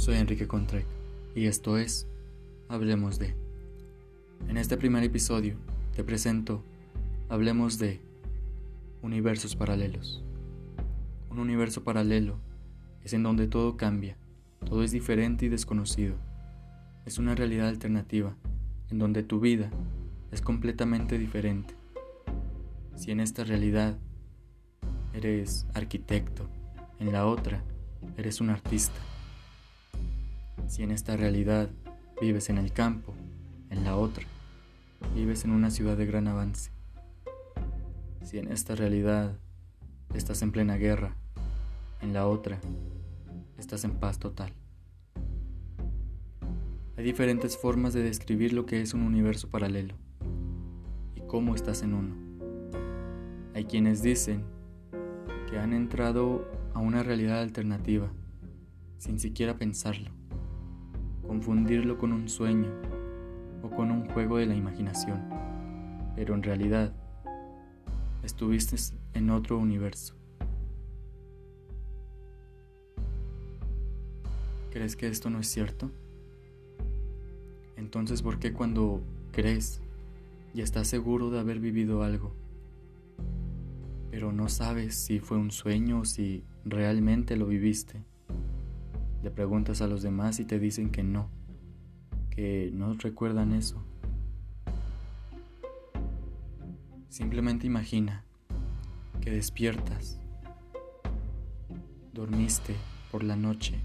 soy Enrique Contrec y esto es Hablemos de. En este primer episodio te presento Hablemos de universos paralelos. Un universo paralelo es en donde todo cambia, todo es diferente y desconocido. Es una realidad alternativa en donde tu vida es completamente diferente. Si en esta realidad eres arquitecto, en la otra eres un artista. Si en esta realidad vives en el campo, en la otra vives en una ciudad de gran avance. Si en esta realidad estás en plena guerra, en la otra estás en paz total. Hay diferentes formas de describir lo que es un universo paralelo y cómo estás en uno. Hay quienes dicen que han entrado a una realidad alternativa sin siquiera pensarlo, confundirlo con un sueño o con un juego de la imaginación, pero en realidad estuviste en otro universo. ¿Crees que esto no es cierto? Entonces, ¿por qué cuando crees y estás seguro de haber vivido algo, pero no sabes si fue un sueño o si realmente lo viviste? Le preguntas a los demás y te dicen que no, que no recuerdan eso. Simplemente imagina que despiertas, dormiste por la noche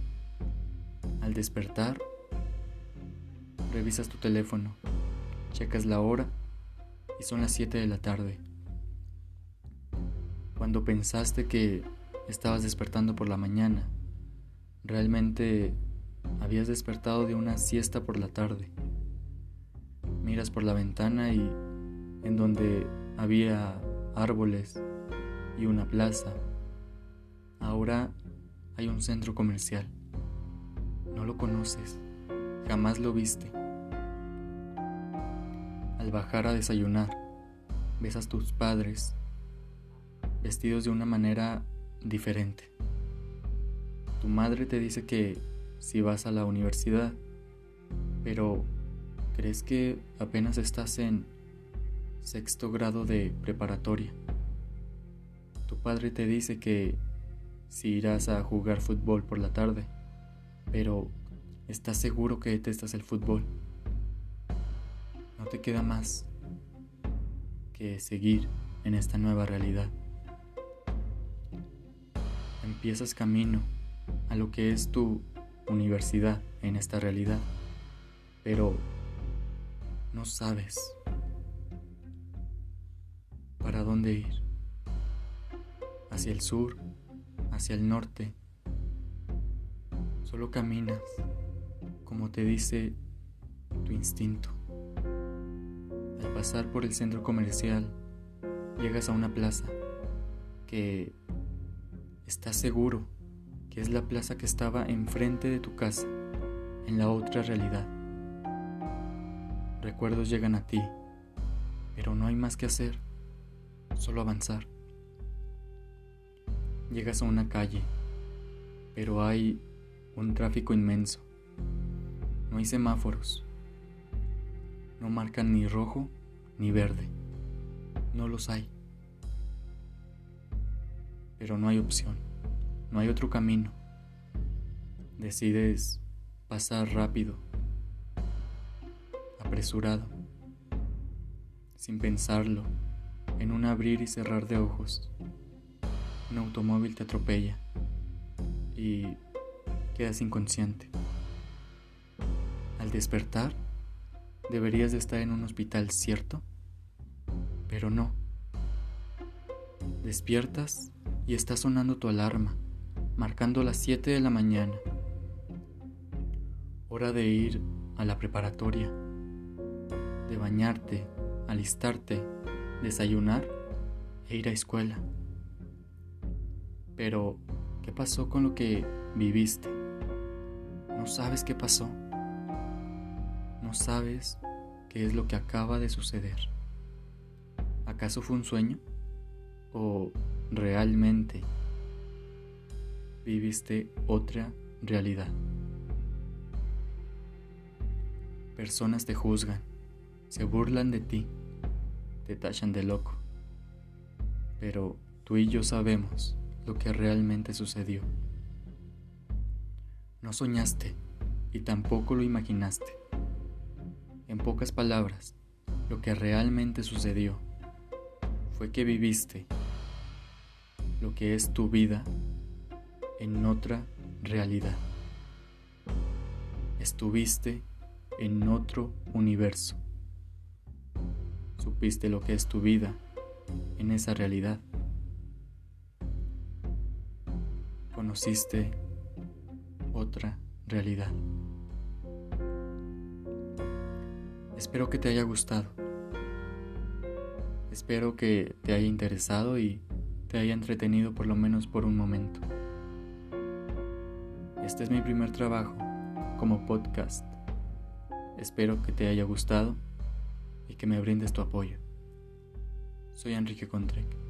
al despertar, revisas tu teléfono, checas la hora y son las 7 de la tarde. Cuando pensaste que estabas despertando por la mañana, realmente habías despertado de una siesta por la tarde. Miras por la ventana y en donde había árboles y una plaza, ahora hay un centro comercial. No lo conoces, jamás lo viste. Al bajar a desayunar, ves a tus padres vestidos de una manera diferente. Tu madre te dice que si vas a la universidad, pero crees que apenas estás en sexto grado de preparatoria. Tu padre te dice que si irás a jugar fútbol por la tarde, pero estás seguro que detestas el fútbol. No te queda más que seguir en esta nueva realidad. Empiezas camino a lo que es tu universidad en esta realidad, pero no sabes para dónde ir. Hacia el sur, hacia el norte, Solo caminas como te dice tu instinto. Al pasar por el centro comercial, llegas a una plaza que estás seguro que es la plaza que estaba enfrente de tu casa, en la otra realidad. Recuerdos llegan a ti, pero no hay más que hacer, solo avanzar. Llegas a una calle, pero hay un tráfico inmenso. No hay semáforos. No marcan ni rojo ni verde. No los hay. Pero no hay opción. No hay otro camino. Decides pasar rápido, apresurado, sin pensarlo, en un abrir y cerrar de ojos. Un automóvil te atropella y quedas inconsciente. Al despertar, deberías de estar en un hospital, ¿cierto? Pero no. Despiertas y está sonando tu alarma, marcando las 7 de la mañana. Hora de ir a la preparatoria, de bañarte, alistarte, desayunar e ir a escuela. Pero, ¿qué pasó con lo que viviste? No sabes qué pasó. No sabes qué es lo que acaba de suceder. ¿Acaso fue un sueño? ¿O realmente viviste otra realidad? Personas te juzgan, se burlan de ti, te tachan de loco. Pero tú y yo sabemos lo que realmente sucedió. No soñaste y tampoco lo imaginaste. En pocas palabras, lo que realmente sucedió fue que viviste lo que es tu vida en otra realidad. Estuviste en otro universo. Supiste lo que es tu vida en esa realidad. Conociste otra realidad. Espero que te haya gustado. Espero que te haya interesado y te haya entretenido por lo menos por un momento. Este es mi primer trabajo como podcast. Espero que te haya gustado y que me brindes tu apoyo. Soy Enrique Contrec.